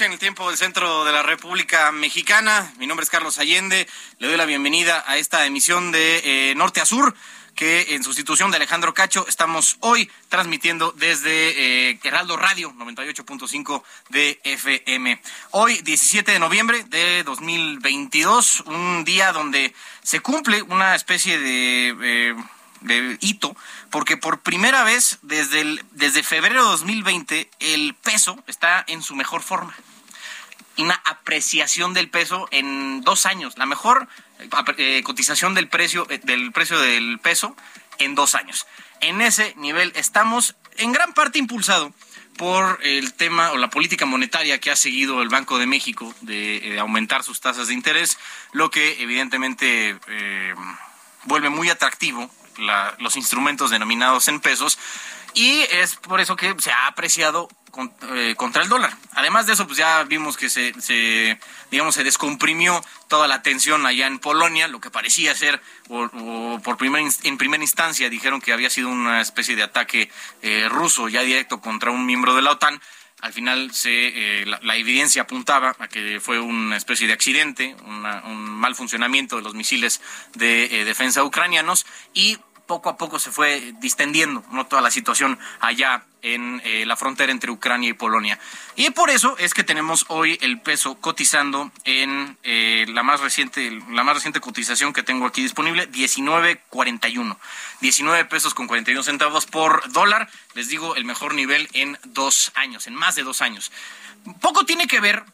En el tiempo del centro de la República Mexicana. Mi nombre es Carlos Allende. Le doy la bienvenida a esta emisión de eh, Norte a Sur, que en sustitución de Alejandro Cacho estamos hoy transmitiendo desde eh, Heraldo Radio 98.5 de FM. Hoy, 17 de noviembre de 2022, un día donde se cumple una especie de... Eh, de hito, porque por primera vez desde, el, desde febrero de 2020 el peso está en su mejor forma. Una apreciación del peso en dos años, la mejor eh, cotización del precio, eh, del precio del peso en dos años. En ese nivel estamos en gran parte impulsado por el tema o la política monetaria que ha seguido el Banco de México de eh, aumentar sus tasas de interés, lo que evidentemente eh, vuelve muy atractivo la, los instrumentos denominados en pesos y es por eso que se ha apreciado con, eh, contra el dólar. Además de eso, pues ya vimos que se, se, digamos, se descomprimió toda la tensión allá en Polonia, lo que parecía ser, o, por primer, en primera instancia dijeron que había sido una especie de ataque eh, ruso ya directo contra un miembro de la OTAN al final se, eh, la, la, evidencia apuntaba a que fue una especie de accidente, una, un mal funcionamiento de los misiles de eh, defensa ucranianos y poco a poco se fue distendiendo ¿no? toda la situación allá en eh, la frontera entre Ucrania y Polonia. Y por eso es que tenemos hoy el peso cotizando en eh, la más reciente la más reciente cotización que tengo aquí disponible, 19.41. 19 pesos con 41 centavos por dólar. Les digo, el mejor nivel en dos años, en más de dos años. Poco tiene que ver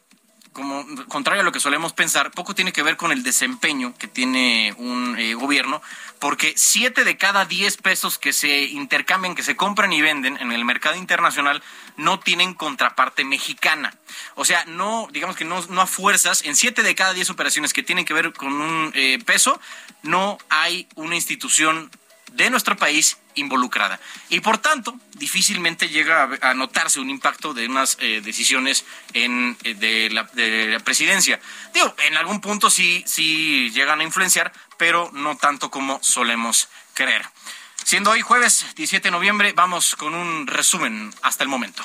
como contrario a lo que solemos pensar, poco tiene que ver con el desempeño que tiene un eh, gobierno, porque siete de cada diez pesos que se intercambian, que se compran y venden en el mercado internacional, no tienen contraparte mexicana. O sea, no, digamos que no, no a fuerzas, en siete de cada diez operaciones que tienen que ver con un eh, peso, no hay una institución de nuestro país involucrada. Y por tanto, difícilmente llega a, notarse un impacto de unas eh, decisiones en, eh, de, la, de, la, presidencia. Digo, en algún punto sí, sí llegan a influenciar, pero no tanto como solemos creer. Siendo hoy jueves 17 de noviembre, vamos con un resumen hasta el momento.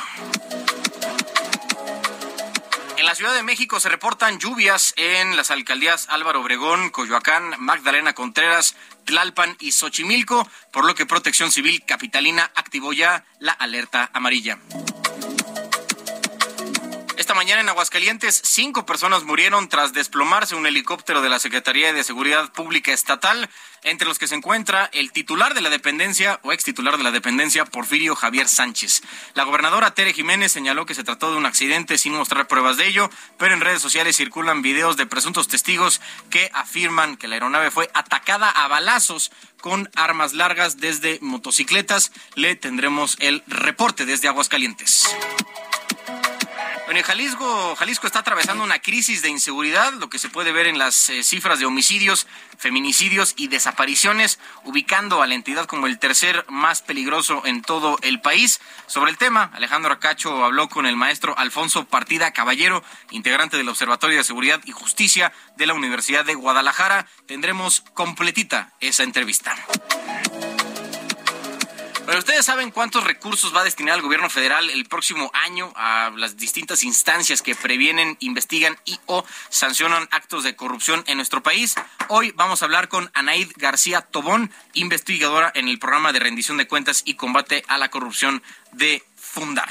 En la Ciudad de México se reportan lluvias en las alcaldías Álvaro Obregón, Coyoacán, Magdalena Contreras, Tlalpan y Xochimilco, por lo que Protección Civil Capitalina activó ya la alerta amarilla. Esta mañana en Aguascalientes, cinco personas murieron tras desplomarse un helicóptero de la Secretaría de Seguridad Pública Estatal, entre los que se encuentra el titular de la dependencia o ex titular de la dependencia, Porfirio Javier Sánchez. La gobernadora Tere Jiménez señaló que se trató de un accidente sin mostrar pruebas de ello, pero en redes sociales circulan videos de presuntos testigos que afirman que la aeronave fue atacada a balazos con armas largas desde motocicletas. Le tendremos el reporte desde Aguascalientes. Bueno, Jalisco, Jalisco está atravesando una crisis de inseguridad, lo que se puede ver en las eh, cifras de homicidios, feminicidios y desapariciones, ubicando a la entidad como el tercer más peligroso en todo el país. Sobre el tema, Alejandro Acacho habló con el maestro Alfonso Partida Caballero, integrante del Observatorio de Seguridad y Justicia de la Universidad de Guadalajara. Tendremos completita esa entrevista. Bueno, ¿ustedes saben cuántos recursos va a destinar el gobierno federal el próximo año a las distintas instancias que previenen, investigan y o sancionan actos de corrupción en nuestro país? Hoy vamos a hablar con Anaid García Tobón, investigadora en el programa de rendición de cuentas y combate a la corrupción de Fundar.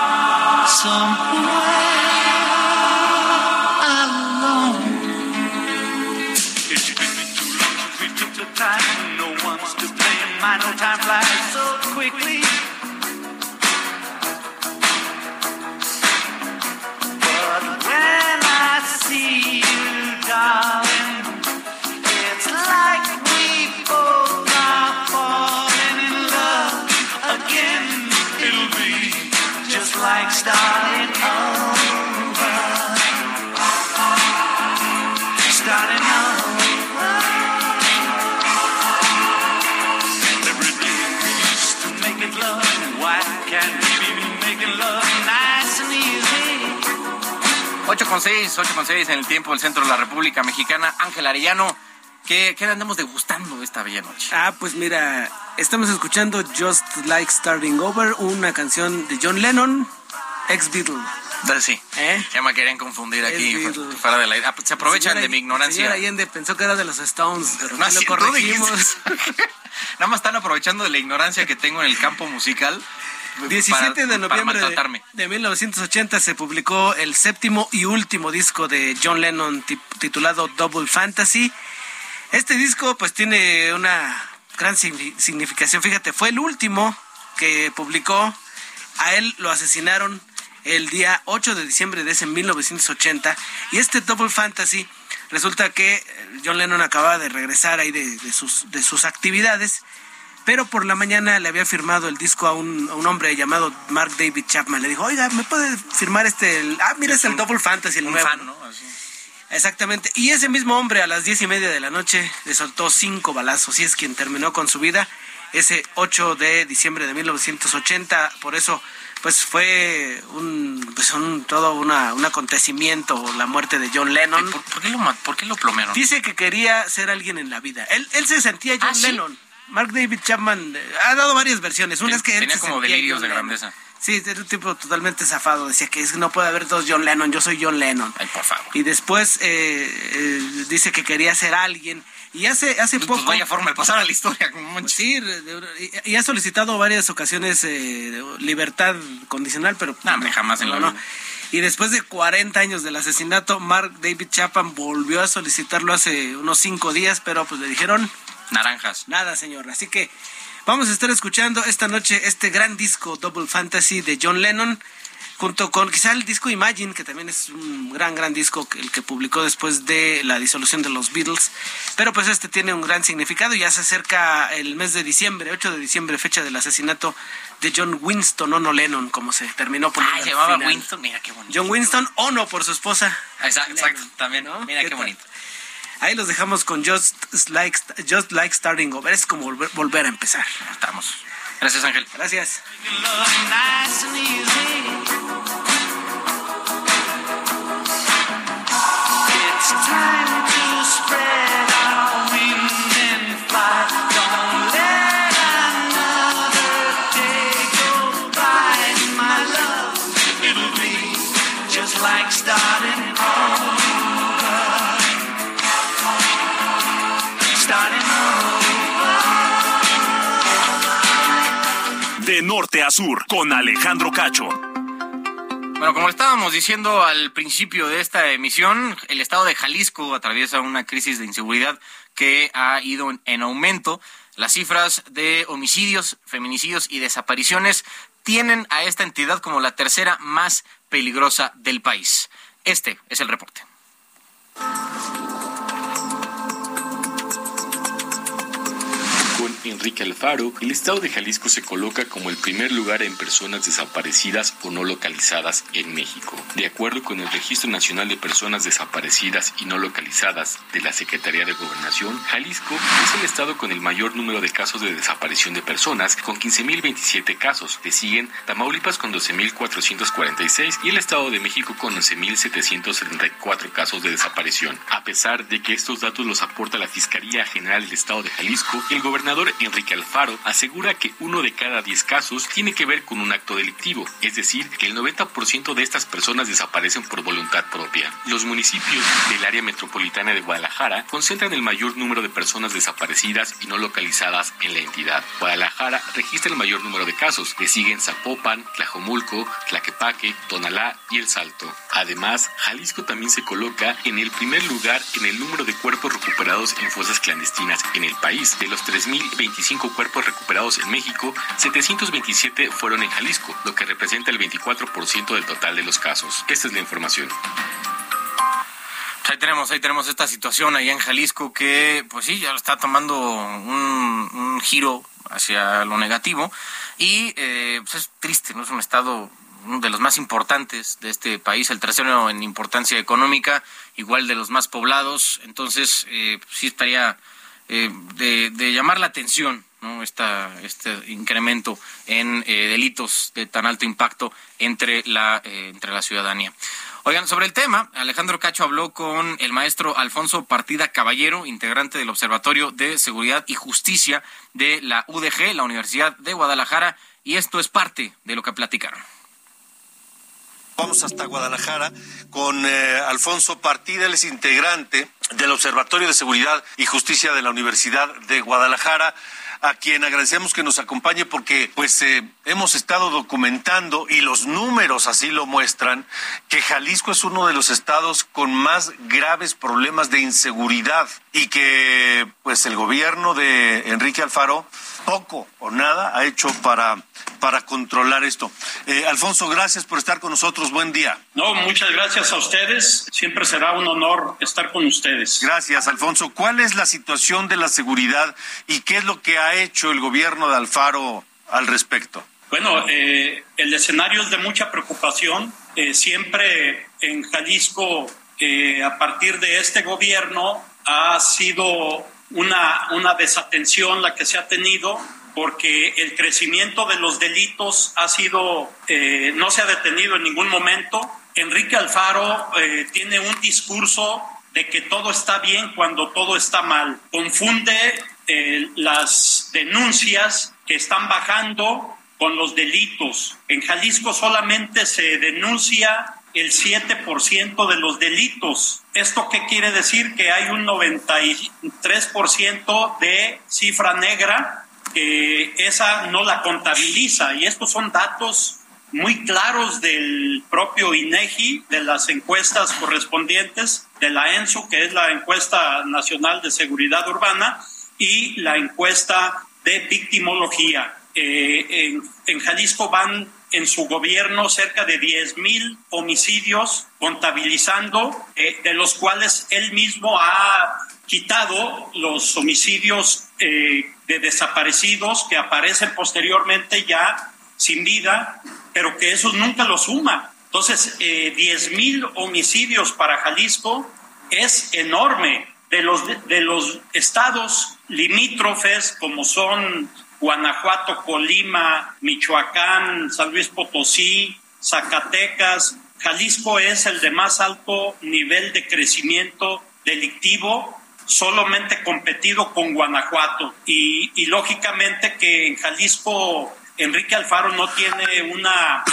somewhere 8 con 6, 8 con 6 en el tiempo del centro de la República Mexicana. Ángel Arellano, ¿qué, qué andamos degustando esta bella noche? Ah, pues mira, estamos escuchando Just Like Starting Over, una canción de John Lennon, ex Beatle. Sí, ¿Eh? ya me querían confundir aquí, fuera de la idea. Se aprovechan de mi ignorancia. Señora Allende pensó que era de los Stones, pero No, lo corregimos. Nada más están aprovechando de la ignorancia que tengo en el campo musical. 17 para- de noviembre de, maltratarme. de 1980 se publicó el séptimo y último disco de John Lennon ti- titulado Double Fantasy. Este disco pues tiene una gran signi- significación. Fíjate, fue el último que publicó. A él lo asesinaron el día 8 de diciembre de ese 1980. Y este Double Fantasy resulta que eh, John Lennon acababa de regresar ahí de, de sus, de sus actividades. Pero por la mañana le había firmado el disco a un, a un hombre llamado Mark David Chapman. Le dijo, oiga, ¿me puede firmar este? el- ah, mira, es el Double Fantasy, el Un nuevo. fan, ¿no? Así. Exactamente. Y ese mismo hombre a las diez y media de la noche le soltó cinco balazos y es quien terminó con su vida ese 8 de diciembre de 1980. Por eso, pues fue un, pues un todo una, un acontecimiento la muerte de John Lennon. ¿Por, por qué lo, por qué lo plomearon? Dice que quería ser alguien en la vida. Él, él se sentía John ¿Ah, sí? Mark David Chapman eh, ha dado varias versiones. Una es que él tenía se como delirios de grandeza. Sí, era un tipo totalmente zafado. Decía que es- no puede haber dos John Lennon. Yo soy John Lennon. Ay, por favor. Y después eh, eh, dice que quería ser alguien. Y hace, hace Pues, poco. pues vaya forma de pasar a la historia. como manches. Sí, y y ha solicitado varias ocasiones eh, libertad condicional, pero No, hombre, jamás en la vida. Y después de 40 años del asesinato, Mark David Chapman volvió a solicitarlo hace unos cinco días, pero pues le dijeron Naranjas. nada, señor. Así que vamos a estar escuchando esta noche este gran disco Double Fantasy de John Lennon, junto con quizá el disco Imagine, que también es un gran, gran disco, el que publicó después de la disolución de los Beatles. Pero pues este tiene un gran significado. Ya se acerca el mes de diciembre, 8 de diciembre, fecha del asesinato de John Winston Ono Lennon, como se terminó por Ah, llamaba Winston. Mira qué bonito. John Winston Ono por su esposa. Exacto, exacto, también. ¿no? Mira qué, tal? bonito. Ahí los dejamos con Just Like, Just like Starting Over. Es como volver, volver a empezar. Estamos. Gracias, Ángel. Gracias. Norte a sur, con Alejandro Cacho. Bueno, como estábamos diciendo al principio de esta emisión, el estado de Jalisco atraviesa una crisis de inseguridad que ha ido en aumento. las cifras de homicidios, feminicidios y desapariciones tienen a esta entidad como la tercera más peligrosa del país. Este es el reporte. Enrique Alfaro, el estado de Jalisco se coloca como el primer lugar en personas desaparecidas o no localizadas en México. De acuerdo con el Registro Nacional de Personas Desaparecidas y No Localizadas de la Secretaría de Gobernación, Jalisco es el estado con el mayor número de casos de desaparición de personas, con 15.027 casos. Le siguen Tamaulipas con 12.446 y el Estado de México con 11.774 casos de desaparición. A pesar de que estos datos los aporta la Fiscalía General del Estado de Jalisco, el gobernador Enrique Alfaro asegura que uno de cada 10 casos tiene que ver con un acto delictivo, es decir, que el 90% de estas personas desaparecen por voluntad propia. Los municipios del área metropolitana de Guadalajara concentran el mayor número de personas desaparecidas y no localizadas en la entidad. Guadalajara registra el mayor número de casos, le siguen Zapopan, Tlajomulco, Tlaquepaque, Tonalá y El Salto. Además, Jalisco también se coloca en el primer lugar en el número de cuerpos recuperados en fosas clandestinas en el país. De los 3.025 cuerpos recuperados en México, 727 fueron en Jalisco, lo que representa el 24% del total de los casos. Esta es la información. Ahí tenemos, ahí tenemos esta situación ahí en Jalisco que, pues sí, ya está tomando un, giro hacia lo negativo y eh, pues es triste, ¿no? Es un estado de los más importantes de este país, el tercero en importancia económica, igual de los más poblados, entonces eh, sí estaría eh, de, de, llamar la atención ¿no? Esta, este incremento en eh, delitos de tan alto impacto entre la, eh, entre la ciudadanía. Oigan, sobre el tema, Alejandro Cacho habló con el maestro Alfonso Partida Caballero, integrante del Observatorio de Seguridad y Justicia de la UDG, la Universidad de Guadalajara, y esto es parte de lo que platicaron. Vamos hasta Guadalajara con Alfonso Partida, él es integrante del Observatorio de Seguridad y Justicia de la Universidad de Guadalajara a quien agradecemos que nos acompañe porque pues eh, hemos estado documentando y los números así lo muestran que Jalisco es uno de los estados con más graves problemas de inseguridad y que pues el gobierno de Enrique Alfaro poco o nada ha hecho para para controlar esto. Eh, Alfonso, gracias por estar con nosotros. Buen día. No, muchas gracias a ustedes. Siempre será un honor estar con ustedes. Gracias, Alfonso. ¿Cuál es la situación de la seguridad y qué es lo que ha hecho el gobierno de Alfaro al respecto? Bueno, eh, el escenario es de mucha preocupación. Eh, siempre en Jalisco, a partir de este gobierno, ha sido una, una desatención la que se ha tenido porque el crecimiento de los delitos ha sido, eh, no se ha detenido en ningún momento. Enrique Alfaro eh, tiene un discurso de que todo está bien cuando todo está mal. Confunde eh, las denuncias que están bajando con los delitos. En Jalisco solamente se denuncia el 7% de los delitos. ¿Esto qué quiere decir? Que hay un 93% de cifra negra que esa no la contabiliza y estos son datos muy claros del propio INEGI, de las encuestas correspondientes de la ENSU, que es la encuesta nacional de seguridad urbana, y la encuesta de victimología. Eh, en, en, Jalisco van en su gobierno cerca de 10 mil homicidios contabilizando, eh, de los cuales él mismo ha quitado los homicidios eh, de desaparecidos que aparecen posteriormente ya sin vida, pero que esos nunca lo suman. Entonces, eh, 10 mil homicidios para Jalisco es enorme. De los, de los estados limítrofes como son Guanajuato, Colima, Michoacán, San Luis Potosí, Zacatecas, Jalisco es el de más alto nivel de crecimiento delictivo solamente competido con Guanajuato. Y, lógicamente que en Jalisco Enrique Alfaro no tiene una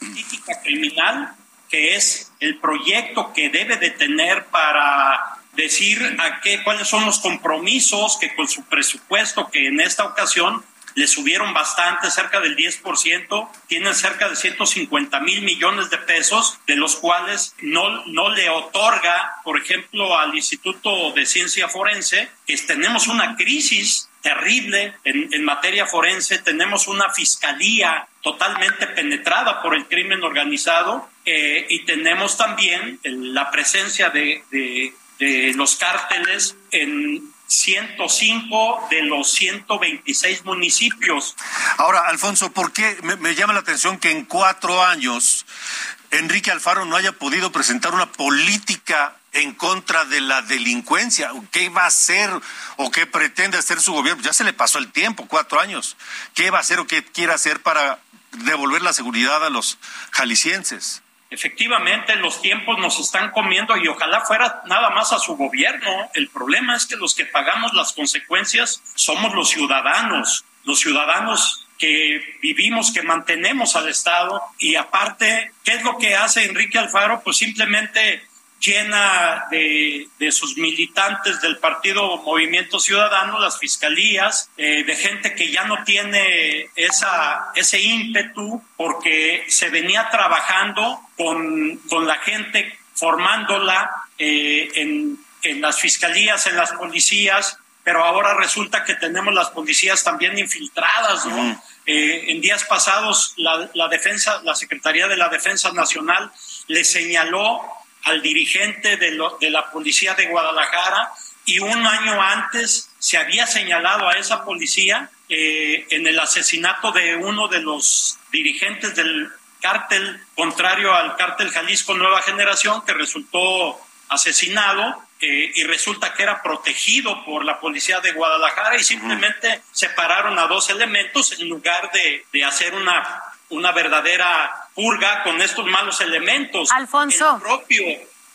política criminal, que es el proyecto que debe de tener para decir a qué, cuáles son los compromisos que con su presupuesto, que en esta ocasión le subieron bastante, cerca del 10%, tienen cerca de 150 mil millones de pesos, de los cuales no, no le otorga, por ejemplo, al Instituto de Ciencia Forense, tenemos una crisis terrible en, en materia forense, tenemos una fiscalía totalmente penetrada por el crimen organizado eh, y tenemos también la presencia de, de los cárteles en 105 de los 126 municipios. Ahora, Alfonso, ¿por qué me, llama la atención que en cuatro años Enrique Alfaro no haya podido presentar una política en contra de la delincuencia? ¿Qué va a hacer o qué pretende hacer su gobierno? Ya se le pasó el tiempo, cuatro años. ¿Qué va a hacer o qué quiere hacer para devolver la seguridad a los jaliscienses? Efectivamente, los tiempos nos están comiendo y ojalá fuera nada más a su gobierno. El problema es que los que pagamos las consecuencias somos los ciudadanos, los ciudadanos que vivimos, que mantenemos al Estado. Y aparte, ¿qué es lo que hace Enrique Alfaro? Pues simplemente llena de, de, sus militantes del partido Movimiento Ciudadano, las fiscalías, eh, de gente que ya no tiene esa, ese ímpetu porque se venía trabajando con, con la gente, formándola eh, en, en las fiscalías, en las policías, pero ahora resulta que tenemos las policías también infiltradas, ¿no? Eh, en días pasados la, la defensa, la Secretaría de la Defensa Nacional le señaló al dirigente de, lo, de, la policía de Guadalajara y un año antes se había señalado a esa policía eh, en el asesinato de uno de los dirigentes del cártel contrario al cártel Jalisco Nueva Generación que resultó asesinado eh, y resulta que era protegido por la policía de Guadalajara y simplemente separaron a dos elementos en lugar de, de hacer una, una verdadera purga con estos malos elementos. Alfonso. El propio,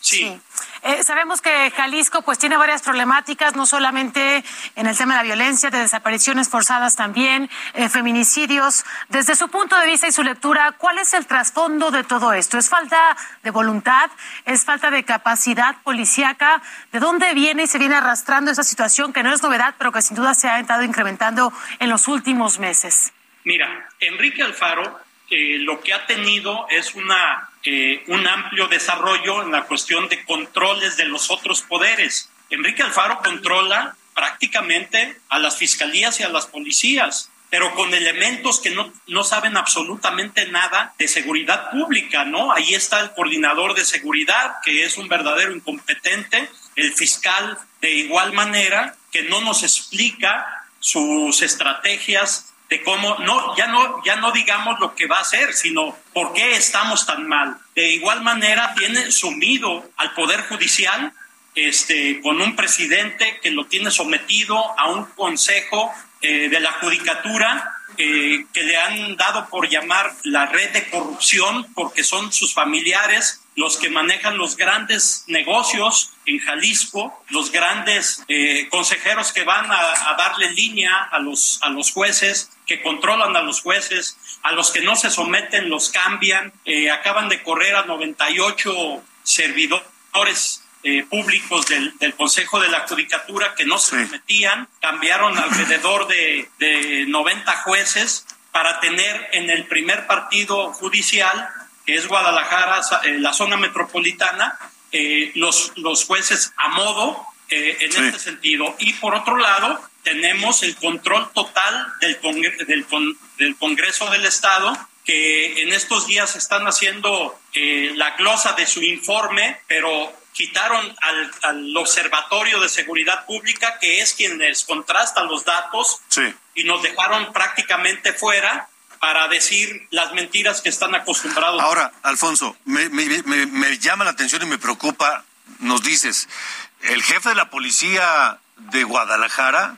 sí. sí. Eh, sabemos que Jalisco pues tiene varias problemáticas, no solamente en el tema de la violencia, de desapariciones forzadas también, eh, feminicidios. Desde su punto de vista y su lectura, ¿cuál es el trasfondo de todo esto? ¿Es falta de voluntad? ¿Es falta de capacidad policíaca? ¿De dónde viene y se viene arrastrando esa situación que no es novedad, pero que sin duda se ha estado incrementando en los últimos meses? Mira, Enrique Alfaro lo que ha tenido es una, eh, un amplio desarrollo en la cuestión de controles de los otros poderes. Enrique Alfaro controla prácticamente a las fiscalías y a las policías, pero con elementos que no, no saben absolutamente nada de seguridad pública, ¿no? Ahí está el coordinador de seguridad, que es un verdadero incompetente, el fiscal de igual manera, que no nos explica sus estrategias de cómo no ya no ya no digamos lo que va a hacer, sino por qué estamos tan mal. De igual manera tiene sumido al poder judicial este con un presidente que lo tiene sometido a un consejo eh, de la judicatura eh, que le han dado por llamar la red de corrupción porque son sus familiares los que manejan los grandes negocios en Jalisco, los grandes eh, consejeros que van a, a, darle línea a los, a los jueces, que controlan a los jueces, a los que no se someten los cambian, eh, acaban de correr a 98 servidores eh, públicos del, del, Consejo de la Judicatura que no se sometían, cambiaron alrededor de, de 90 jueces para tener en el primer partido judicial que es Guadalajara, eh, la zona metropolitana, eh, los, los jueces a modo eh, en sí. este sentido. Y por otro lado, tenemos el control total del, congre del, con del Congreso del Estado, que en estos días están haciendo eh, la glosa de su informe, pero quitaron al, al, Observatorio de Seguridad Pública, que es quien les contrasta los datos, sí. y nos dejaron prácticamente fuera para decir las mentiras que están acostumbrados. Ahora, Alfonso, me, me, me, me, llama la atención y me preocupa, nos dices, el jefe de la policía de Guadalajara,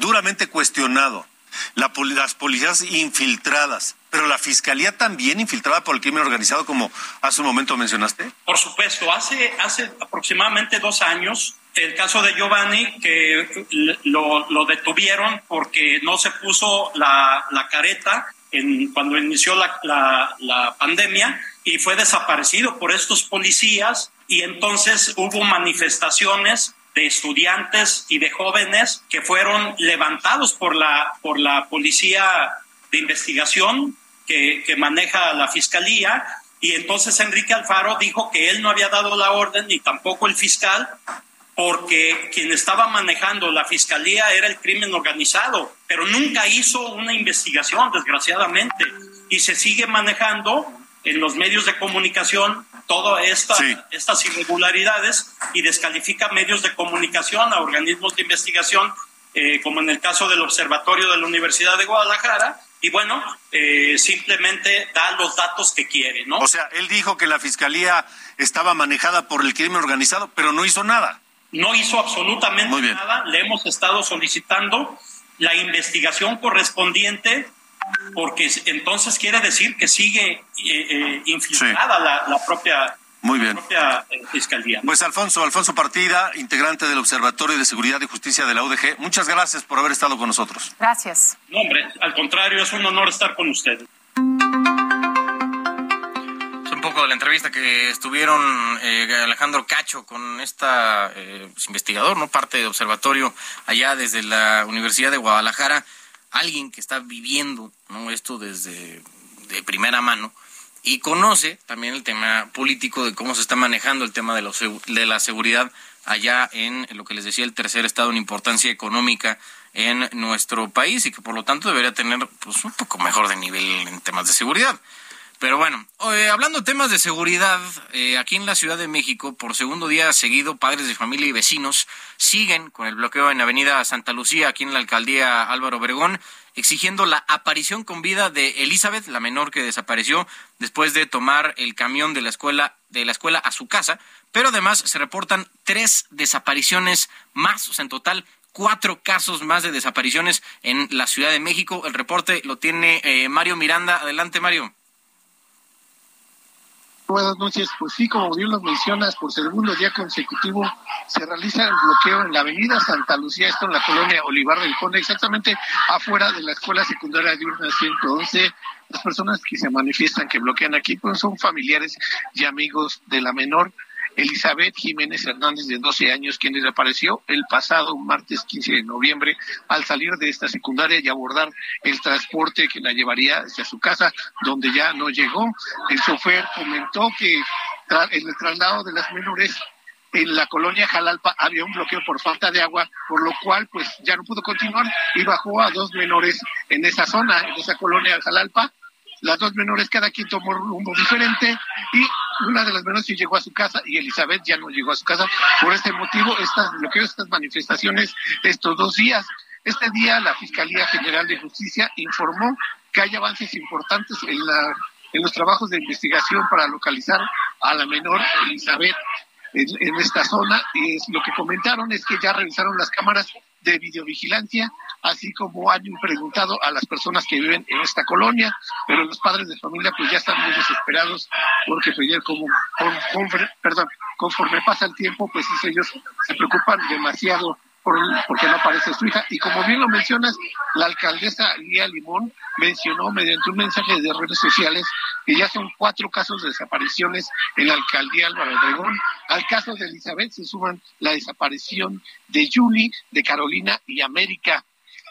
duramente cuestionado, la, las policías infiltradas, pero la fiscalía también infiltrada por el crimen organizado, como hace un momento mencionaste. Por supuesto, hace, hace aproximadamente dos años el caso de Giovanni, que lo, detuvieron porque no se puso la, la careta cuando inició la, la, la, pandemia y fue desaparecido por estos policías y entonces hubo manifestaciones de estudiantes y de jóvenes que fueron levantados por la, por la policía de investigación que, que maneja la fiscalía. Y entonces Enrique Alfaro dijo que él no había dado la orden ni tampoco el fiscal porque quien estaba manejando la fiscalía era el crimen organizado, pero nunca hizo una investigación, desgraciadamente, y se sigue manejando en los medios de comunicación todas esta, estas irregularidades y descalifica medios de comunicación a organismos de investigación, eh, como en el caso del Observatorio de la Universidad de Guadalajara, y bueno, eh, simplemente da los datos que quiere, ¿no? O sea, él dijo que la fiscalía estaba manejada por el crimen organizado, pero no hizo nada no hizo absolutamente nada. Le hemos estado solicitando la investigación correspondiente porque entonces quiere decir que sigue eh, eh, infiltrada la, propia muy bien. Eh, fiscalía. Pues Alfonso, Alfonso Partida, integrante del Observatorio de Seguridad y Justicia de la UDG, muchas gracias por haber estado con nosotros. Gracias. No, hombre, al contrario, es un honor estar con usted de la entrevista que estuvieron eh, Alejandro Cacho con esta eh, pues, investigador, no parte de observatorio allá desde la Universidad de Guadalajara, alguien que está viviendo no esto desde de primera mano y conoce también el tema político de cómo se está manejando el tema de, los, de la seguridad allá en lo que les decía el tercer estado en importancia económica en nuestro país y que por lo tanto debería tener pues un poco mejor de nivel en temas de seguridad. Pero bueno, hablando de temas de seguridad, eh, aquí en la Ciudad de México, por segundo día seguido, padres de familia y vecinos siguen con el bloqueo en Avenida Santa Lucía, aquí en la alcaldía Álvaro Obregón, exigiendo la aparición con vida de Elizabeth, la menor que desapareció después de tomar el camión de la escuela de la escuela a su casa. Pero además se reportan tres desapariciones más, o sea, en total cuatro casos más de desapariciones en la Ciudad de México. El reporte lo tiene eh, Mario Miranda. Adelante, Mario. Buenas noches. Pues sí, como bien lo mencionas, por segundo día consecutivo se realiza el bloqueo en la avenida Santa Lucía, esto en la colonia Olivar del Conde, exactamente afuera de la escuela secundaria diurna 111. Las personas que se manifiestan, que bloquean aquí, pues son familiares y amigos de la menor. Elizabeth Jiménez Hernández, de 12 años, quien desapareció el pasado martes 15 de noviembre al salir de esta secundaria y abordar el transporte que la llevaría hacia su casa, donde ya no llegó. El chofer comentó que en el traslado de las menores en la colonia Jalalpa había un bloqueo por falta de agua, por lo cual pues ya no pudo continuar y bajó a dos menores en esa zona, en esa colonia Jalalpa, las dos menores, cada quien tomó rumbo diferente y una de las menores llegó a su casa y Elizabeth ya no llegó a su casa. Por este motivo, estas bloqueos, estas manifestaciones estos dos días. Este día la Fiscalía General de Justicia informó que hay avances importantes en, la, en los trabajos de investigación para localizar a la menor Elizabeth en, en esta zona. Y es, lo que comentaron es que ya revisaron las cámaras de videovigilancia, así como han preguntado a las personas que viven en esta colonia, pero los padres de familia pues ya están muy desesperados porque como, perdón, conforme pasa el tiempo, pues ellos se preocupan demasiado porque no aparece su hija. Y como bien lo mencionas, la alcaldesa Lía Limón mencionó mediante un mensaje de redes sociales que ya son cuatro casos de desapariciones en la alcaldía Álvaro Obregón. Al caso de Elizabeth se suman la desaparición de Julie, de Carolina y América.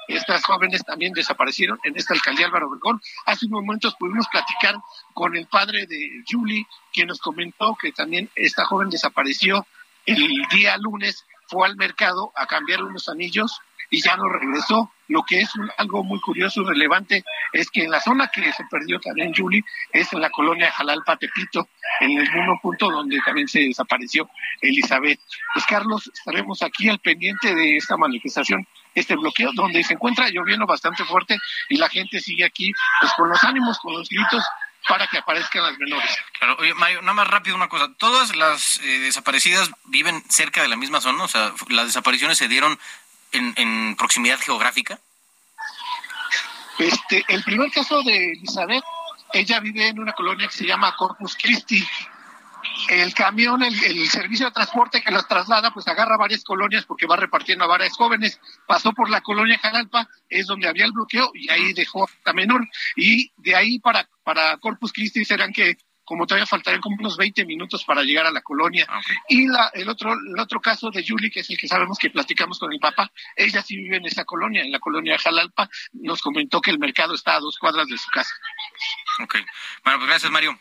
Estas jóvenes también desaparecieron en esta alcaldía Álvaro Obregón. Hace unos momentos pudimos platicar con el padre de Julie, quien nos comentó que también esta joven desapareció el día lunes fue al mercado a cambiar unos anillos y ya no regresó. Lo que es algo muy curioso y relevante es que en la zona que se perdió también Julie es en la colonia Jalalpa Tepito, en el mismo punto donde también se desapareció Elizabeth. Pues Carlos, estaremos aquí al pendiente de esta manifestación, este bloqueo, donde se encuentra lloviendo bastante fuerte y la gente sigue aquí pues con los ánimos, con los gritos para que aparezcan las menores. Claro, oye, Mario, nada más rápido una cosa. ¿Todas las eh, desaparecidas viven cerca de la misma zona? O sea, ¿las desapariciones se dieron en, proximidad geográfica? Este, el primer caso de Elizabeth, ella vive en una colonia que se llama Corpus Christi, el camión, el, servicio de transporte que los traslada, pues agarra varias colonias porque va repartiendo a varias jóvenes. Pasó por la colonia Jalalpa, es donde había el bloqueo y ahí dejó a menor. Y de ahí para, para Corpus Christi serán que como todavía faltarían como unos 20 minutos para llegar a la colonia. Ah, y la, el otro el otro caso de Julie, que es el que sabemos que platicamos con el papá, ella sí vive en esa colonia, en la colonia Jalalpa, nos comentó que el mercado está a dos cuadras de su casa. Ok. Bueno, pues gracias, Mario.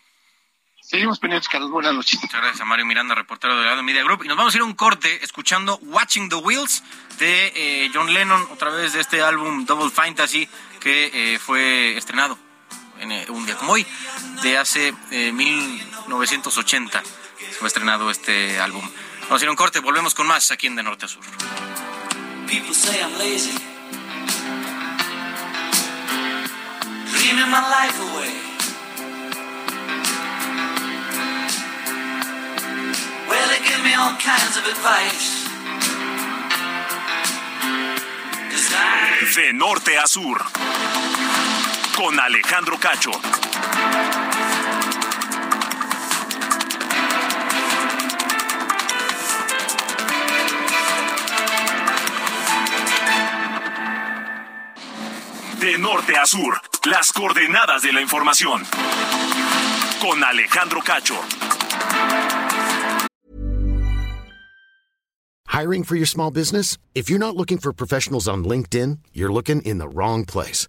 Seguimos pendientes, Carlos. Buenas noches. Muchas gracias a Mario Miranda, reportero de Heraldo Media Group. Y nos vamos a ir a un corte escuchando Watching the Wheels de eh, John Lennon, otra vez de este álbum Double Fantasy que eh, fue estrenado en eh, un día como hoy, de hace 1980. Fue estrenado este álbum. Vamos a ir a un corte, volvemos con más aquí en De Norte a Sur. People say I'm lazy. Dreaming my life away. Well, they give me all kinds of advice. De norte a sur. Con Alejandro Cacho. De norte a sur. Las coordenadas de la información. Con Alejandro Cacho. Hiring for your small business? If you're not looking for professionals on LinkedIn, you're looking in the wrong place.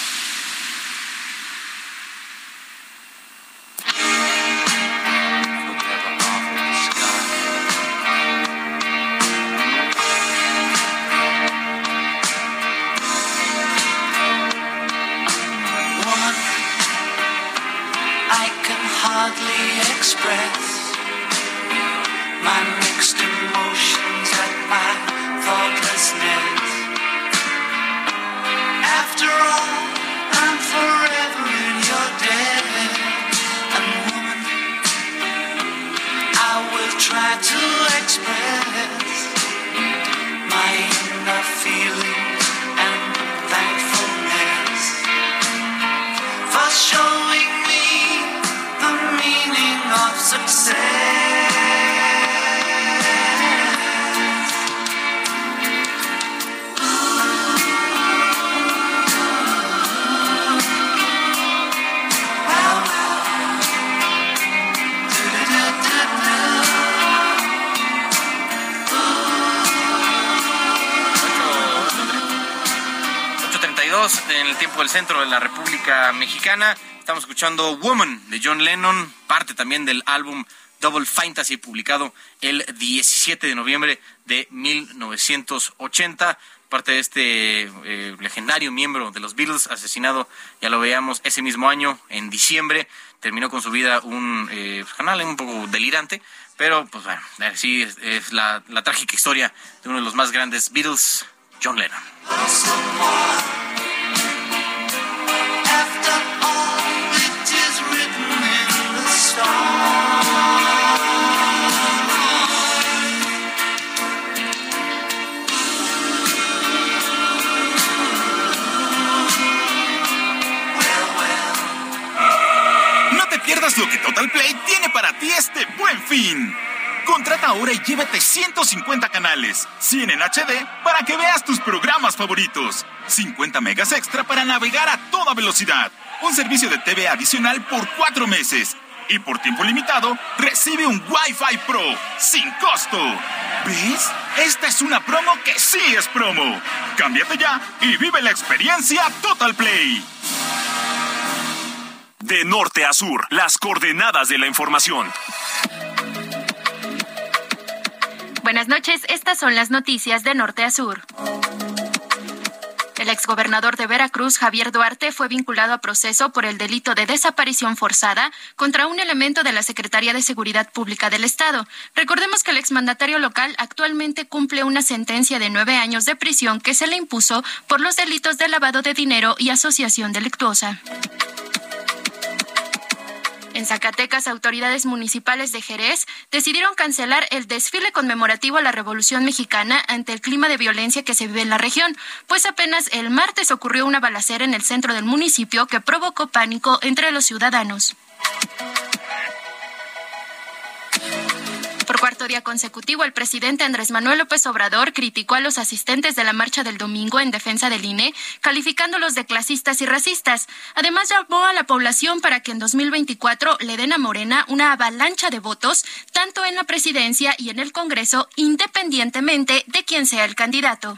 Express my mixed emotions at my thoughtlessness. After all, en el tiempo del centro de la República Mexicana. Estamos escuchando Woman de John Lennon, parte también del álbum Double Fantasy, publicado el 17 de noviembre de 1980. Parte de este eh, legendario miembro de los Beatles, asesinado, ya lo veíamos, ese mismo año, en diciembre. Terminó con su vida un eh, canal un poco delirante, pero pues bueno, sí, es, es la, la trágica historia de uno de los más grandes Beatles, John Lennon. Lo que Total Play tiene para ti este buen fin. Contrata ahora y llévate 150 canales, 100 en HD para que veas tus programas favoritos, 50 megas extra para navegar a toda velocidad, un servicio de TV adicional por cuatro meses Y por tiempo limitado, recibe un Wi-Fi Pro sin costo. ¿Ves? Esta es una promo que sí es promo. Cámbiate ya y vive la experiencia Total Play. De norte a sur, las coordenadas de la información. Buenas noches, estas son las noticias de norte a sur. El exgobernador de Veracruz, Javier Duarte, fue vinculado a proceso por el delito de desaparición forzada contra un elemento de la Secretaría de Seguridad Pública del Estado. Recordemos que el exmandatario local actualmente cumple una sentencia de nueve años de prisión que se le impuso por los delitos de lavado de dinero y asociación delictuosa. En Zacatecas, autoridades municipales de Jerez decidieron cancelar el desfile conmemorativo a la Revolución Mexicana ante el clima de violencia que se vive en la región, pues apenas el martes ocurrió una balacera en el centro del municipio que provocó pánico entre los ciudadanos. Cuarto día consecutivo, el presidente Andrés Manuel López Obrador criticó a los asistentes de la marcha del domingo en defensa del INE, calificándolos de clasistas y racistas. Además, llamó a la población para que en 2024 le den a Morena una avalancha de votos, tanto en la presidencia y en el Congreso, independientemente de quién sea el candidato.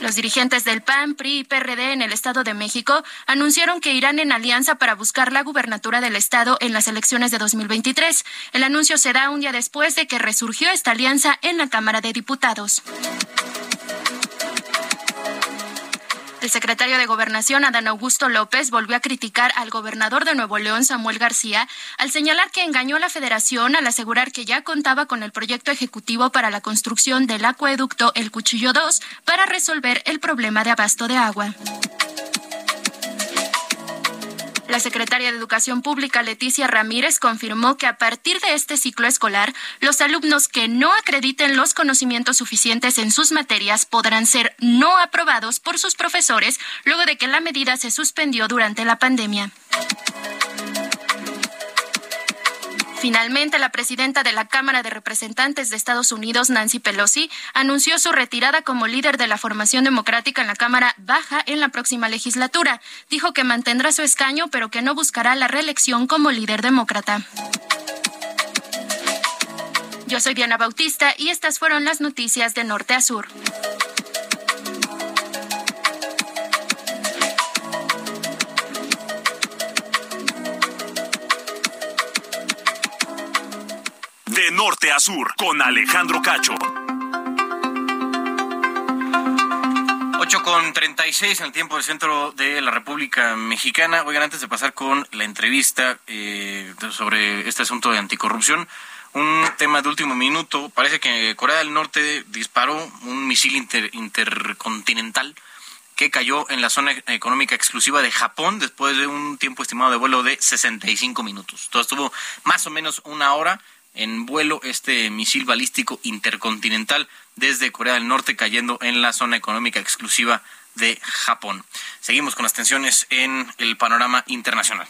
Los dirigentes del PAN, PRI y PRD en el Estado de México anunciaron que irán en alianza para buscar la gubernatura del Estado en las elecciones de 2023. El anuncio se da un día después de que resurgió esta alianza en la Cámara de Diputados. El secretario de Gobernación, Adán Augusto López, volvió a criticar al gobernador de Nuevo León, Samuel García, al señalar que engañó a la federación al asegurar que ya contaba con el proyecto ejecutivo para la construcción del acueducto El Cuchillo 2 para resolver el problema de abasto de agua. La secretaria de Educación Pública, Leticia Ramírez, confirmó que a partir de este ciclo escolar, los alumnos que no acrediten los conocimientos suficientes en sus materias podrán ser no aprobados por sus profesores luego de que la medida se suspendió durante la pandemia. Finalmente, la presidenta de la Cámara de Representantes de Estados Unidos, Nancy Pelosi, anunció su retirada como líder de la formación democrática en la Cámara Baja en la próxima legislatura. Dijo que mantendrá su escaño, pero que no buscará la reelección como líder demócrata. Yo soy Diana Bautista y estas fueron las noticias de Norte a Sur. De norte a sur, con Alejandro Cacho. 8 con 36 en el tiempo del centro de la República Mexicana. Oigan, antes de pasar con la entrevista eh, sobre este asunto de anticorrupción, un tema de último minuto. Parece que Corea del Norte disparó un misil inter- intercontinental que cayó en la zona económica exclusiva de Japón después de un tiempo estimado de vuelo de 65 minutos. Todo estuvo más o menos una hora en vuelo este misil balístico intercontinental desde Corea del Norte cayendo en la zona económica exclusiva de Japón. Seguimos con las tensiones en el panorama internacional.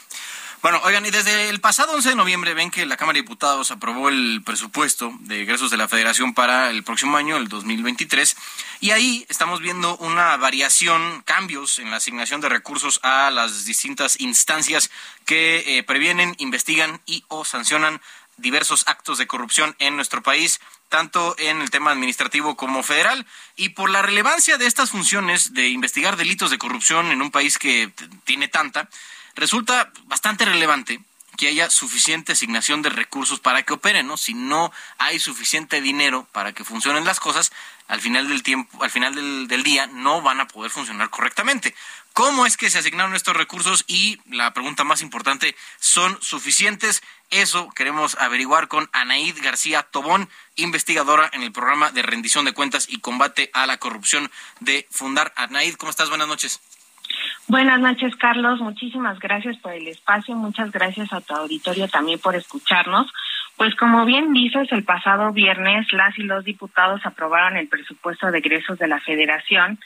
Bueno, oigan, y desde el pasado 11 de noviembre ven que la Cámara de Diputados aprobó el presupuesto de egresos de la Federación para el próximo año, el 2023, y ahí estamos viendo una variación, cambios en la asignación de recursos a las distintas instancias que eh, previenen, investigan y o sancionan diversos actos de corrupción en nuestro país, tanto en el tema administrativo como federal. Y por la relevancia de estas funciones de investigar delitos de corrupción en un país que tiene tanta, resulta bastante relevante que haya suficiente asignación de recursos para que operen, ¿no? Si no hay suficiente dinero para que funcionen las cosas, al final del tiempo, al final del, del día, no van a poder funcionar correctamente. ¿Cómo es que se asignaron estos recursos? Y la pregunta más importante, ¿son suficientes? Eso queremos averiguar con Anaid García Tobón, investigadora en el programa de rendición de cuentas y combate a la corrupción de Fundar. Anaid, ¿cómo estás? Buenas noches. Buenas noches, Carlos. Muchísimas gracias por el espacio. Muchas gracias a tu auditorio también por escucharnos. Pues como bien dices, el pasado viernes las y los diputados aprobaron el presupuesto de egresos de la Federación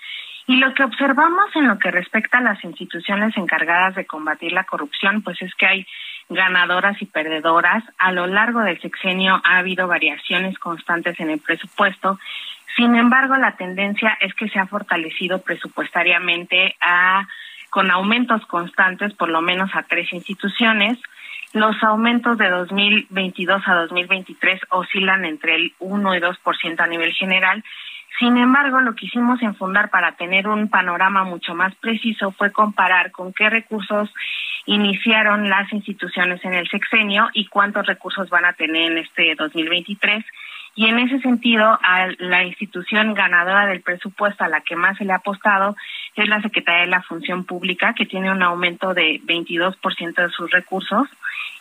y lo que observamos en lo que respecta a las instituciones encargadas de combatir la corrupción, pues es que hay ganadoras y perdedoras. A lo largo del sexenio ha habido variaciones constantes en el presupuesto. Sin embargo, la tendencia es que se ha fortalecido presupuestariamente a con aumentos constantes, por lo menos a tres instituciones. Los aumentos de 2022 a 2023 oscilan entre el 1 y 2% a nivel general. Sin embargo, lo que hicimos en Fundar para tener un panorama mucho más preciso fue comparar con qué recursos iniciaron las instituciones en el sexenio y cuántos recursos van a tener en este 2023 y en ese sentido, a la institución ganadora del presupuesto a la que más se le ha apostado es la Secretaría de la Función Pública, que tiene un aumento de 22% de sus recursos.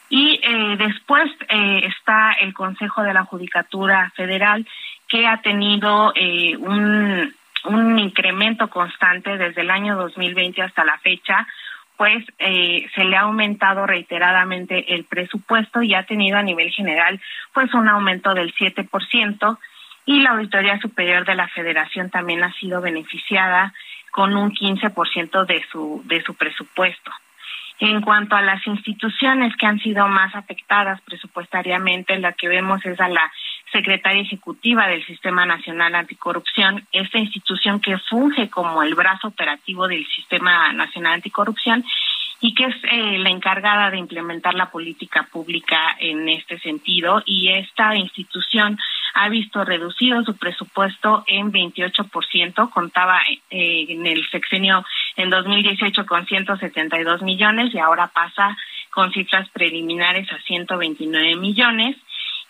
Y eh, después eh, está el Consejo de la Judicatura Federal, que ha tenido eh, un, un incremento constante desde el año 2020 hasta la fecha, pues eh, se le ha aumentado reiteradamente el presupuesto y ha tenido a nivel general pues un aumento del 7% y la Auditoría Superior de la Federación también ha sido beneficiada con un 15% de su de su presupuesto. En cuanto a las instituciones que han sido más afectadas presupuestariamente, la que vemos es a la secretaria ejecutiva del Sistema Nacional Anticorrupción, esta institución que funge como el brazo operativo del Sistema Nacional Anticorrupción y que es eh, la encargada de implementar la política pública en este sentido. Y esta institución ha visto reducido su presupuesto en 28%, contaba eh, en el sexenio en 2018 con 172 millones y ahora pasa con cifras preliminares a 129 millones.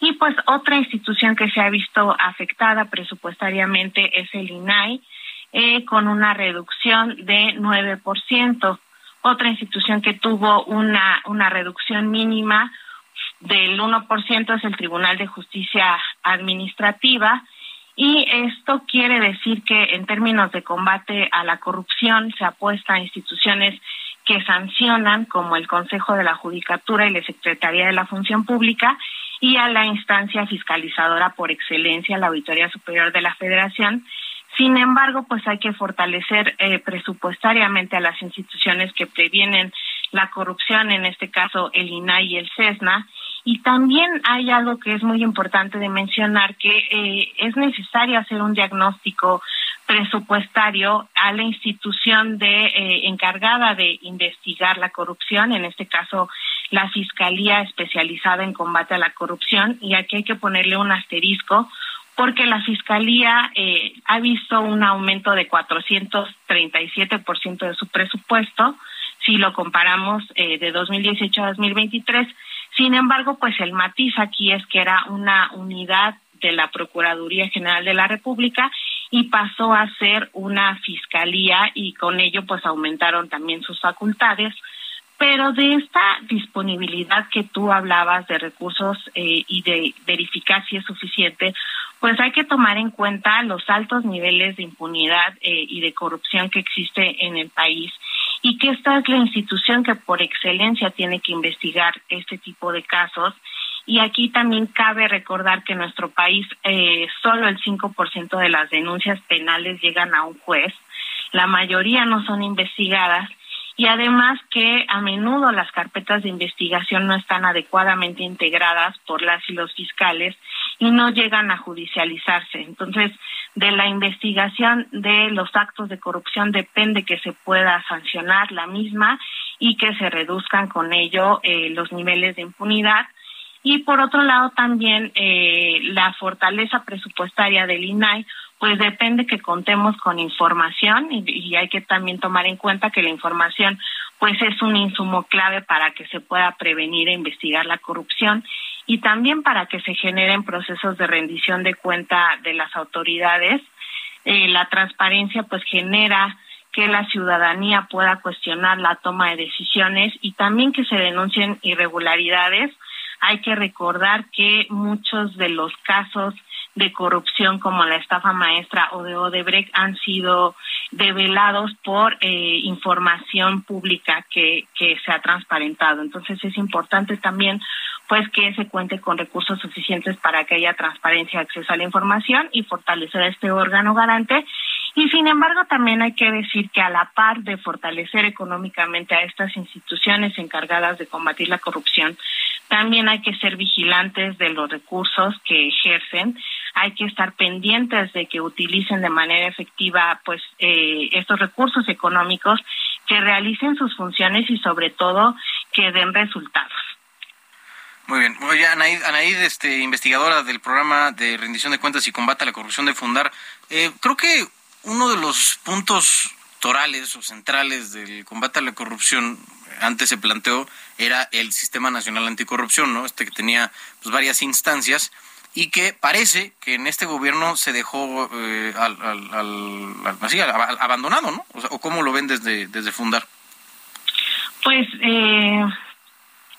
Y pues otra institución que se ha visto afectada presupuestariamente es el INAI, eh, con una reducción de 9%. Otra institución que tuvo una, una reducción mínima del 1% es el Tribunal de Justicia Administrativa. Y esto quiere decir que en términos de combate a la corrupción se apuesta a instituciones que sancionan, como el Consejo de la Judicatura y la Secretaría de la Función Pública, y a la instancia fiscalizadora por excelencia, la Auditoría Superior de la Federación. Sin embargo, pues hay que fortalecer eh, presupuestariamente a las instituciones que previenen la corrupción, en este caso el INAI y el CESNA. Y también hay algo que es muy importante de mencionar, que eh, es necesario hacer un diagnóstico presupuestario a la institución de eh, encargada de investigar la corrupción, en este caso la Fiscalía especializada en combate a la corrupción, y aquí hay que ponerle un asterisco porque la Fiscalía eh, ha visto un aumento de 437% de su presupuesto si lo comparamos eh, de 2018 a 2023. Sin embargo, pues el matiz aquí es que era una unidad de la Procuraduría General de la República y pasó a ser una fiscalía y con ello pues aumentaron también sus facultades pero de esta disponibilidad que tú hablabas de recursos eh, y de verificar si es suficiente, pues hay que tomar en cuenta los altos niveles de impunidad eh, y de corrupción que existe en el país y que esta es la institución que por excelencia tiene que investigar este tipo de casos. Y aquí también cabe recordar que en nuestro país eh, solo el 5% de las denuncias penales llegan a un juez, la mayoría no son investigadas y además que a menudo las carpetas de investigación no están adecuadamente integradas por las y los fiscales y no llegan a judicializarse. Entonces, de la investigación de los actos de corrupción depende que se pueda sancionar la misma y que se reduzcan con ello eh, los niveles de impunidad. Y por otro lado, también eh, la fortaleza presupuestaria del INAI pues depende que contemos con información y, hay que también tomar en cuenta que la información pues es un insumo clave para que se pueda prevenir e investigar la corrupción y también para que se generen procesos de rendición de cuenta de las autoridades. Eh, la transparencia pues genera que la ciudadanía pueda cuestionar la toma de decisiones y también que se denuncien irregularidades. Hay que recordar que muchos de los casos de corrupción como la estafa maestra o de Odebrecht han sido develados por eh, información pública que, que se ha transparentado. Entonces es importante también pues que se cuente con recursos suficientes para que haya transparencia, acceso a la información y fortalecer a este órgano garante. Y sin embargo, también hay que decir que a la par de fortalecer económicamente a estas instituciones encargadas de combatir la corrupción, también hay que ser vigilantes de los recursos que ejercen, hay que estar pendientes de que utilicen de manera efectiva pues eh, estos recursos económicos que realicen sus funciones y sobre todo que den resultados. Muy bien. Oye, Anaid, Anaid este, investigadora del programa de rendición de cuentas y combate a la corrupción de Fundar, eh, creo que uno de los puntos torales o centrales del combate a la corrupción antes se planteó era el Sistema Nacional Anticorrupción, ¿no? Este que tenía pues, varias instancias y que parece que en este gobierno se dejó eh, al, así, abandonado, ¿no? O, sea, ¿O cómo lo ven desde, desde Fundar? Pues, eh,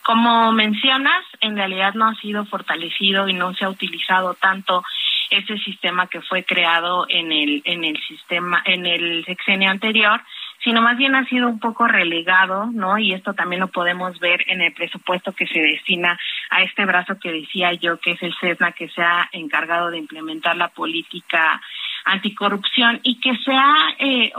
como mencionas, en realidad no ha sido fortalecido y no se ha utilizado tanto ese sistema que fue creado en el en el sistema en el sexenio anterior sino más bien ha sido un poco relegado, ¿no? Y esto también lo podemos ver en el presupuesto que se destina a este brazo que decía yo, que es el CESNA, que se ha encargado de implementar la política anticorrupción y que se ha, eh,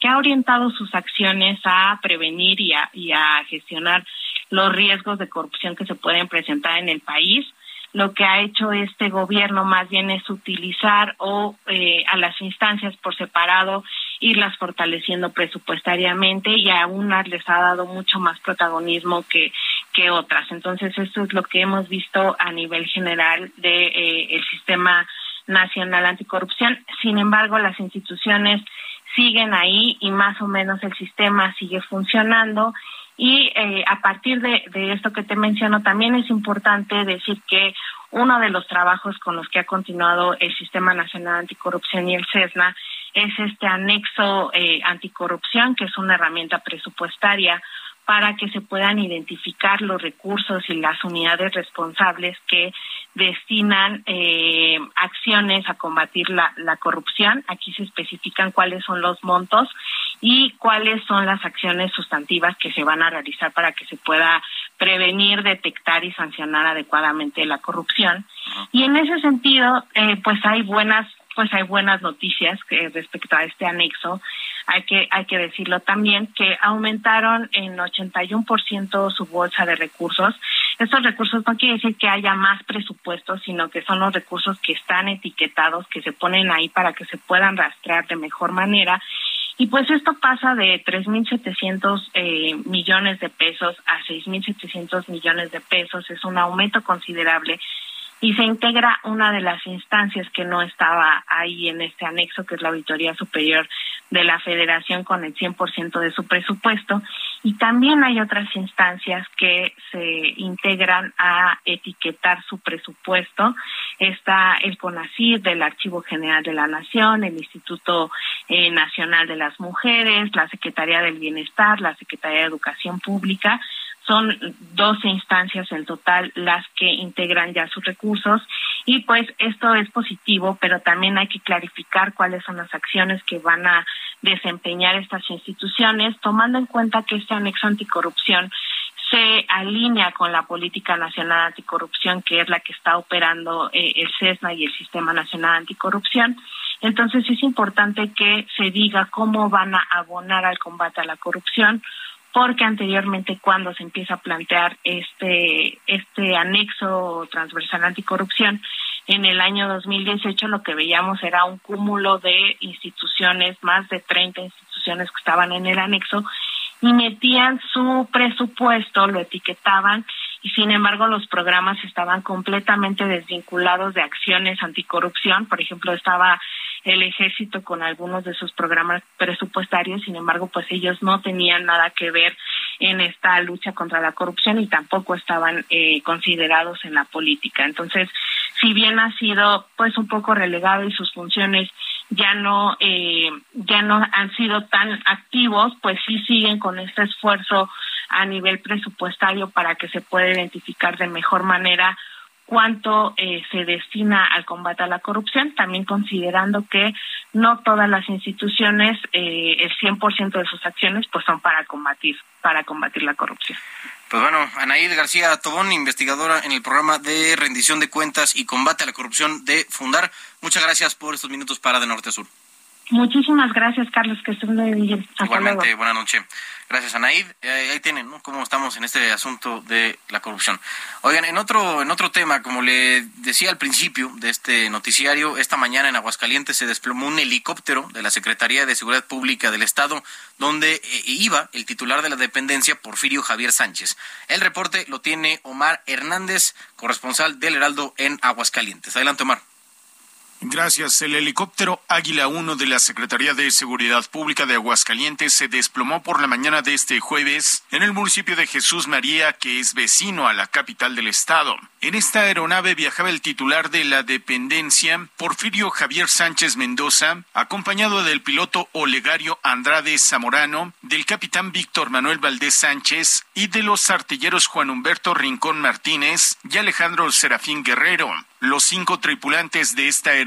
que ha orientado sus acciones a prevenir y a, y a gestionar los riesgos de corrupción que se pueden presentar en el país lo que ha hecho este gobierno más bien es utilizar o eh, a las instancias por separado irlas fortaleciendo presupuestariamente y a unas les ha dado mucho más protagonismo que, que otras. Entonces, esto es lo que hemos visto a nivel general de eh, el sistema nacional anticorrupción. Sin embargo, las instituciones siguen ahí y más o menos el sistema sigue funcionando y eh, a partir de, de, esto que te menciono, también es importante decir que uno de los trabajos con los que ha continuado el Sistema Nacional Anticorrupción y el CESNA es este anexo eh, anticorrupción, que es una herramienta presupuestaria para que se puedan identificar los recursos y las unidades responsables que destinan eh, acciones a combatir la, la, corrupción. Aquí se especifican cuáles son los montos y cuáles son las acciones sustantivas que se van a realizar para que se pueda prevenir, detectar y sancionar adecuadamente la corrupción. Y en ese sentido, eh, pues hay buenas pues hay buenas noticias que respecto a este anexo. Hay que, hay que decirlo también que aumentaron en 81% su bolsa de recursos. Estos recursos no quiere decir que haya más presupuestos, sino que son los recursos que están etiquetados, que se ponen ahí para que se puedan rastrear de mejor manera. Y pues esto pasa de 3.700 eh, millones de pesos a 6.700 millones de pesos. Es un aumento considerable y se integra una de las instancias que no estaba ahí en este anexo, que es la Auditoría Superior de la Federación con el 100% de su presupuesto. Y también hay otras instancias que se integran a etiquetar su presupuesto. Está el CONACYT del Archivo General de la Nación, el Instituto eh, Nacional de las Mujeres, la Secretaría del Bienestar, la Secretaría de Educación Pública son 12 instancias en total las que integran ya sus recursos y pues esto es positivo, pero también hay que clarificar cuáles son las acciones que van a desempeñar estas instituciones, tomando en cuenta que este anexo anticorrupción se alinea con la política nacional anticorrupción, que es la que está operando eh, el CESNA y el Sistema Nacional Anticorrupción. Entonces es importante que se diga cómo van a abonar al combate a la corrupción, porque anteriormente cuando se empieza a plantear este este anexo transversal anticorrupción en el año 2018 lo que veíamos era un cúmulo de instituciones, más de 30 instituciones que estaban en el anexo y metían su presupuesto, lo etiquetaban y sin embargo los programas estaban completamente desvinculados de acciones anticorrupción. Por ejemplo, estaba el ejército con algunos de sus programas presupuestarios, sin embargo, pues ellos no tenían nada que ver en esta lucha contra la corrupción y tampoco estaban eh, considerados en la política. Entonces, si bien ha sido pues un poco relegado y sus funciones ya no eh, ya no han sido tan activos, pues sí siguen con este esfuerzo a nivel presupuestario para que se pueda identificar de mejor manera cuánto eh, se destina al combate a la corrupción, también considerando que no todas las instituciones, eh, el 100% de sus acciones, pues son para combatir, para combatir la corrupción. Pues bueno, Anaíd García Tobón, investigadora en el programa de rendición de cuentas y combate a la corrupción de Fundar. Muchas gracias por estos minutos para De Norte a Sur. Muchísimas gracias, Carlos, que estén muy bien. Igualmente, buena noche. Gracias, Anaid. Eh, ahí tienen, ¿no? Cómo estamos en este asunto de la corrupción. Oigan, en otro, en otro tema, como le decía al principio de este noticiario, esta mañana en Aguascalientes se desplomó un helicóptero de la Secretaría de Seguridad Pública del Estado, donde eh, iba el titular de la dependencia, Porfirio Javier Sánchez. El reporte lo tiene Omar Hernández, corresponsal del Heraldo en Aguascalientes. Adelante, Omar. Gracias. El helicóptero Águila 1 de la Secretaría de Seguridad Pública de Aguascalientes se desplomó por la mañana de este jueves en el municipio de Jesús María, que es vecino a la capital del estado. En esta aeronave viajaba el titular de la dependencia, Porfirio Javier Sánchez Mendoza, acompañado del piloto Olegario Andrade Zamorano, del capitán Víctor Manuel Valdés Sánchez y de los artilleros Juan Humberto Rincón Martínez y Alejandro Serafín Guerrero. Los cinco tripulantes de esta aeronave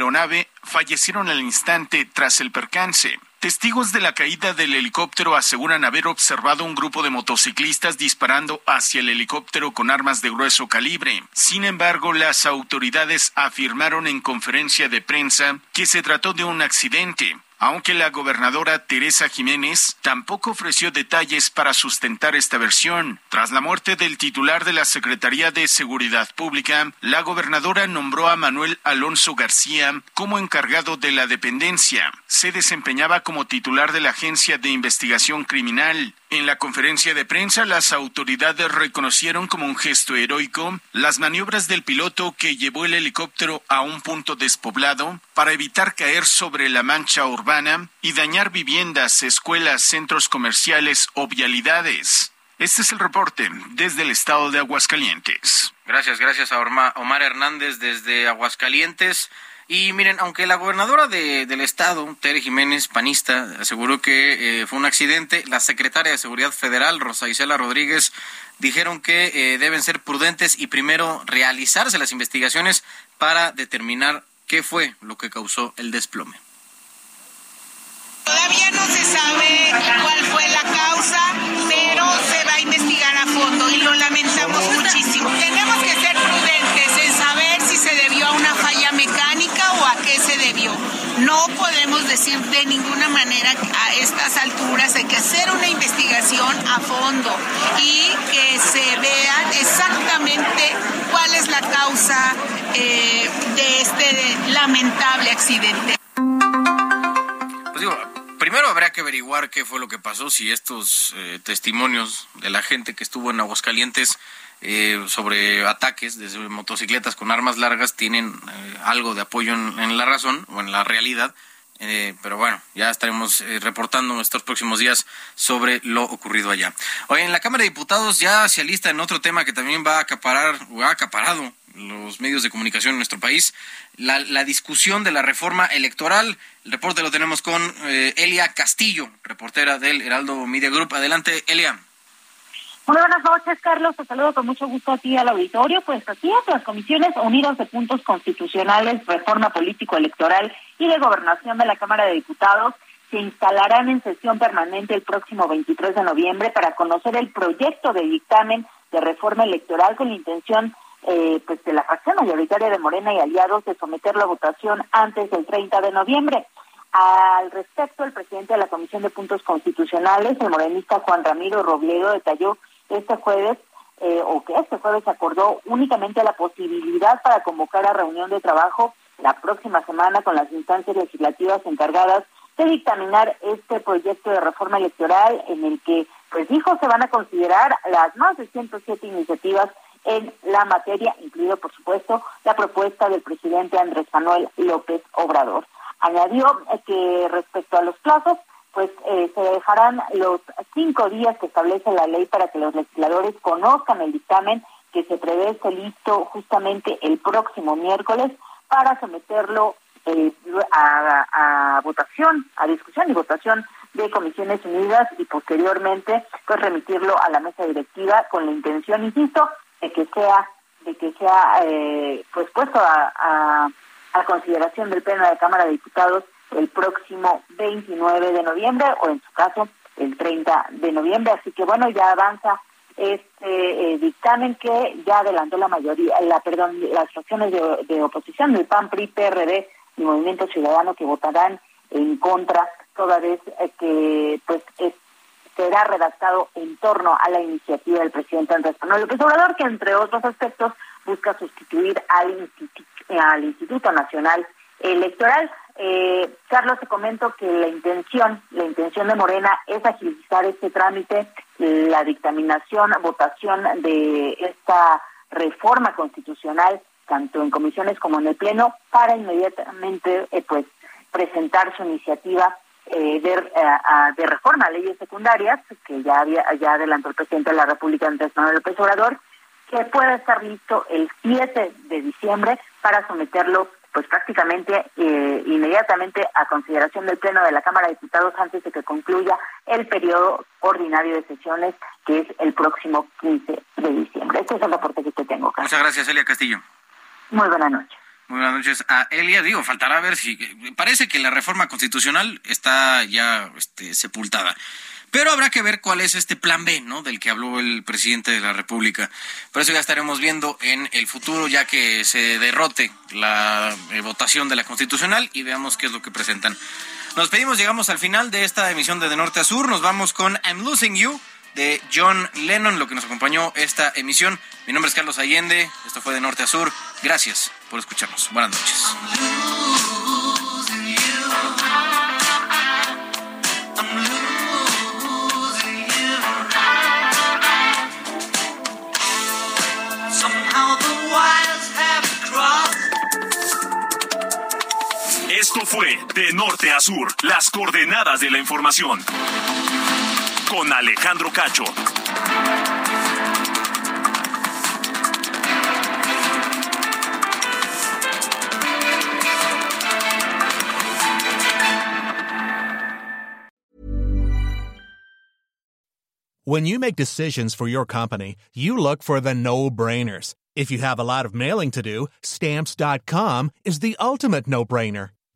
fallecieron al instante tras el percance. Testigos de la caída del helicóptero aseguran haber observado un grupo de motociclistas disparando hacia el helicóptero con armas de grueso calibre. Sin embargo, las autoridades afirmaron en conferencia de prensa que se trató de un accidente aunque la gobernadora Teresa Jiménez tampoco ofreció detalles para sustentar esta versión. Tras la muerte del titular de la Secretaría de Seguridad Pública, la gobernadora nombró a Manuel Alonso García como encargado de la dependencia. Se desempeñaba como titular de la Agencia de Investigación Criminal. En la conferencia de prensa, las autoridades reconocieron como un gesto heroico las maniobras del piloto que llevó el helicóptero a un punto despoblado para evitar caer sobre la mancha urbana y dañar viviendas, escuelas, centros comerciales o vialidades. Este es el reporte desde el estado de Aguascalientes. Gracias, gracias a Omar Hernández desde Aguascalientes. Y miren, aunque la gobernadora de, del estado, Tere Jiménez, panista, aseguró que eh, fue un accidente, la secretaria de Seguridad Federal, Rosa Isela Rodríguez, dijeron que eh, deben ser prudentes y primero realizarse las investigaciones para determinar qué fue lo que causó el desplome. Todavía no se sabe cuál fue la causa, pero se va a investigar a fondo y lo lamentamos muchísimo. Tenemos que ser No podemos decir de ninguna manera a estas alturas hay que hacer una investigación a fondo y que se vea exactamente cuál es la causa eh, de este lamentable accidente. Pues digo, primero habrá que averiguar qué fue lo que pasó, si estos eh, testimonios de la gente que estuvo en Aguascalientes eh, sobre ataques desde motocicletas con armas largas tienen eh, algo de apoyo en, la razón o en la realidad. pero bueno, ya estaremos reportando en estos próximos días sobre lo ocurrido allá. Hoy en la Cámara de Diputados ya se alista en otro tema que también va a acaparar o ha acaparado los medios de comunicación en nuestro país, la, la discusión de la reforma electoral. El reporte lo tenemos con eh, Elia Castillo, reportera del Heraldo Media Group. Adelante, Elia. Muy buenas noches, Carlos. Te saludo con mucho gusto a ti al auditorio. Pues así es, las comisiones unidas de puntos constitucionales, reforma político-electoral y de gobernación de la Cámara de Diputados se instalarán en sesión permanente el próximo 23 de noviembre para conocer el proyecto de dictamen de reforma electoral con la intención eh, pues de la fracción mayoritaria de Morena y aliados de someterlo a votación antes del 30 de noviembre. Al respecto, el presidente de la Comisión de Puntos Constitucionales, el morenista Juan Ramiro Robledo, detalló este jueves eh, o que este jueves acordó únicamente la posibilidad para convocar a reunión de trabajo la próxima semana con las instancias legislativas encargadas de dictaminar este proyecto de reforma electoral en el que, pues dijo, se van a considerar las más de 107 iniciativas en la materia, incluido por supuesto la propuesta del presidente Andrés Manuel López Obrador. Añadió que respecto a los plazos, pues eh, se dejarán los cinco días que establece la ley para que los legisladores conozcan el dictamen que se prevé ser listo justamente el próximo miércoles para someterlo eh, a, a, votación, a discusión y votación de comisiones unidas y posteriormente pues remitirlo a la mesa directiva con la intención, insisto, de que sea de que sea eh, pues puesto a, a, consideración del pleno de Cámara de Diputados el próximo 29 de noviembre o en su caso el 30 de noviembre así que bueno ya avanza este eh, dictamen que ya adelantó la mayoría la perdón las fracciones de, oposición del PAN PRI PRD y Movimiento Ciudadano que votarán en contra toda vez eh, que pues es será redactado en torno a la iniciativa del presidente Andrés Manuel López Obrador, que entre otros aspectos busca sustituir al Instituto Nacional Electoral. Eh, Carlos, te comento que la intención, la intención de Morena es agilizar este trámite, la dictaminación, votación de esta reforma constitucional, tanto en comisiones como en el Pleno, para inmediatamente eh, pues presentar su iniciativa eh, de, eh, de, reforma a leyes secundarias, que ya había ya adelantó el presidente de la República, Andrés Manuel López Obrador, que pueda estar listo el 7 de diciembre para someterlo pues prácticamente eh, inmediatamente a consideración del Pleno de la Cámara de Diputados antes de que concluya el periodo ordinario de sesiones, que es el próximo 15 de diciembre. Este es el reporte que te tengo. Carlos. Muchas gracias, Elia Castillo. Muy buenas noches. Muy buenas noches. A Elia, digo, faltará ver si... Parece que la reforma constitucional está ya este, sepultada. Pero habrá que ver cuál es este plan B, ¿no? Del que habló el presidente de la República. Por eso ya estaremos viendo en el futuro, ya que se derrote la eh, votación de la Constitucional y veamos qué es lo que presentan. Nos pedimos, llegamos al final de esta emisión de De Norte a Sur. Nos vamos con I'm Losing You de John Lennon, lo que nos acompañó esta emisión. Mi nombre es Carlos Allende, esto fue De Norte a Sur. Gracias por escucharnos. Buenas noches. Esto fue De Norte a Sur, las coordenadas de la información. Con Alejandro Cacho. When you make decisions for your company, you look for the no-brainers. If you have a lot of mailing to do, stamps.com is the ultimate no-brainer.